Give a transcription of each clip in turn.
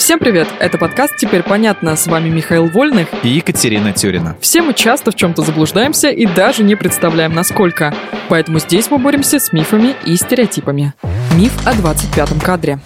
Всем привет! Это подкаст «Теперь понятно». С вами Михаил Вольных и Екатерина Тюрина. Все мы часто в чем-то заблуждаемся и даже не представляем, насколько. Поэтому здесь мы боремся с мифами и стереотипами. Миф о 25-м кадре.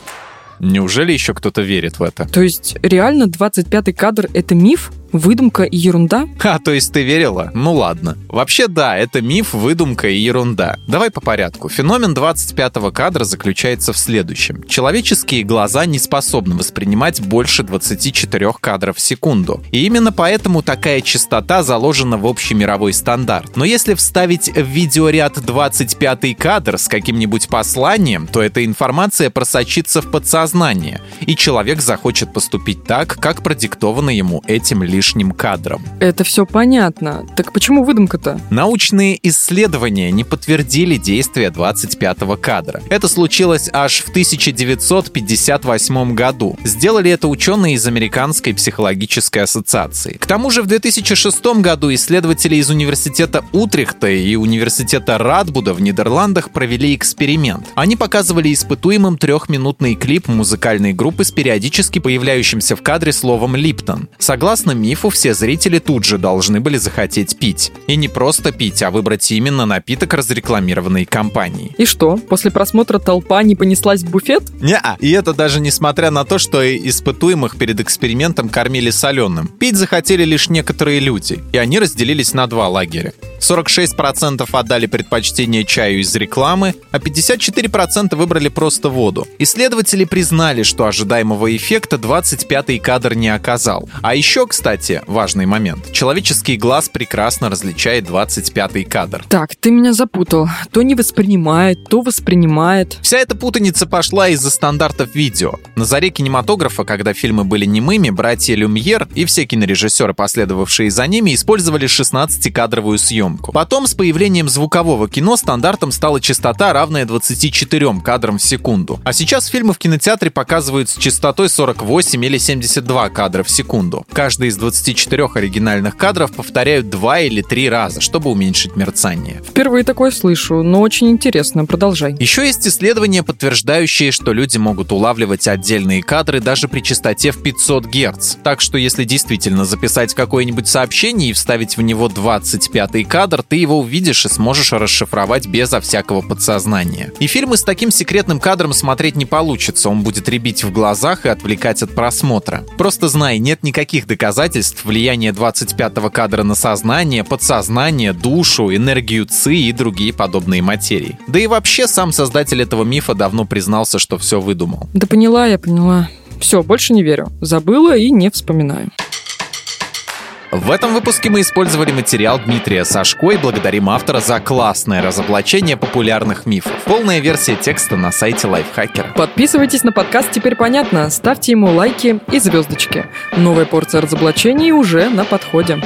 Неужели еще кто-то верит в это? То есть реально 25-й кадр — это миф? Выдумка и ерунда? А, то есть ты верила? Ну ладно. Вообще да, это миф, выдумка и ерунда. Давай по порядку. Феномен 25-го кадра заключается в следующем. Человеческие глаза не способны воспринимать больше 24 кадров в секунду. И именно поэтому такая частота заложена в общий мировой стандарт. Но если вставить в видеоряд 25 кадр с каким-нибудь посланием, то эта информация просочится в подсознание, и человек захочет поступить так, как продиктовано ему этим лишь лишним кадром. Это все понятно. Так почему выдумка-то? Научные исследования не подтвердили действие 25-го кадра. Это случилось аж в 1958 году. Сделали это ученые из Американской психологической ассоциации. К тому же в 2006 году исследователи из университета Утрехта и университета Радбуда в Нидерландах провели эксперимент. Они показывали испытуемым трехминутный клип музыкальной группы с периодически появляющимся в кадре словом «Липтон». Согласно мифу, мифу все зрители тут же должны были захотеть пить. И не просто пить, а выбрать именно напиток разрекламированной компании. И что, после просмотра толпа не понеслась в буфет? не -а. И это даже несмотря на то, что испытуемых перед экспериментом кормили соленым. Пить захотели лишь некоторые люди, и они разделились на два лагеря. 46% отдали предпочтение чаю из рекламы, а 54% выбрали просто воду. Исследователи признали, что ожидаемого эффекта 25-й кадр не оказал. А еще, кстати, важный момент. Человеческий глаз прекрасно различает 25-й кадр. Так, ты меня запутал. То не воспринимает, то воспринимает. Вся эта путаница пошла из-за стандартов видео. На заре кинематографа, когда фильмы были немыми, братья Люмьер и все кинорежиссеры, последовавшие за ними, использовали 16-кадровую съемку съемку. Потом с появлением звукового кино стандартом стала частота, равная 24 кадрам в секунду. А сейчас фильмы в кинотеатре показывают с частотой 48 или 72 кадра в секунду. Каждый из 24 оригинальных кадров повторяют два или три раза, чтобы уменьшить мерцание. Впервые такое слышу, но очень интересно. Продолжай. Еще есть исследования, подтверждающие, что люди могут улавливать отдельные кадры даже при частоте в 500 Гц. Так что если действительно записать какое-нибудь сообщение и вставить в него 25 кадр, кадр, ты его увидишь и сможешь расшифровать безо всякого подсознания. И фильмы с таким секретным кадром смотреть не получится, он будет ребить в глазах и отвлекать от просмотра. Просто знай, нет никаких доказательств влияния 25-го кадра на сознание, подсознание, душу, энергию ЦИ и другие подобные материи. Да и вообще сам создатель этого мифа давно признался, что все выдумал. Да поняла я, поняла. Все, больше не верю. Забыла и не вспоминаю. В этом выпуске мы использовали материал Дмитрия Сашко и благодарим автора за классное разоблачение популярных мифов. Полная версия текста на сайте Лайфхакера. Подписывайтесь на подкаст «Теперь понятно», ставьте ему лайки и звездочки. Новая порция разоблачений уже на подходе.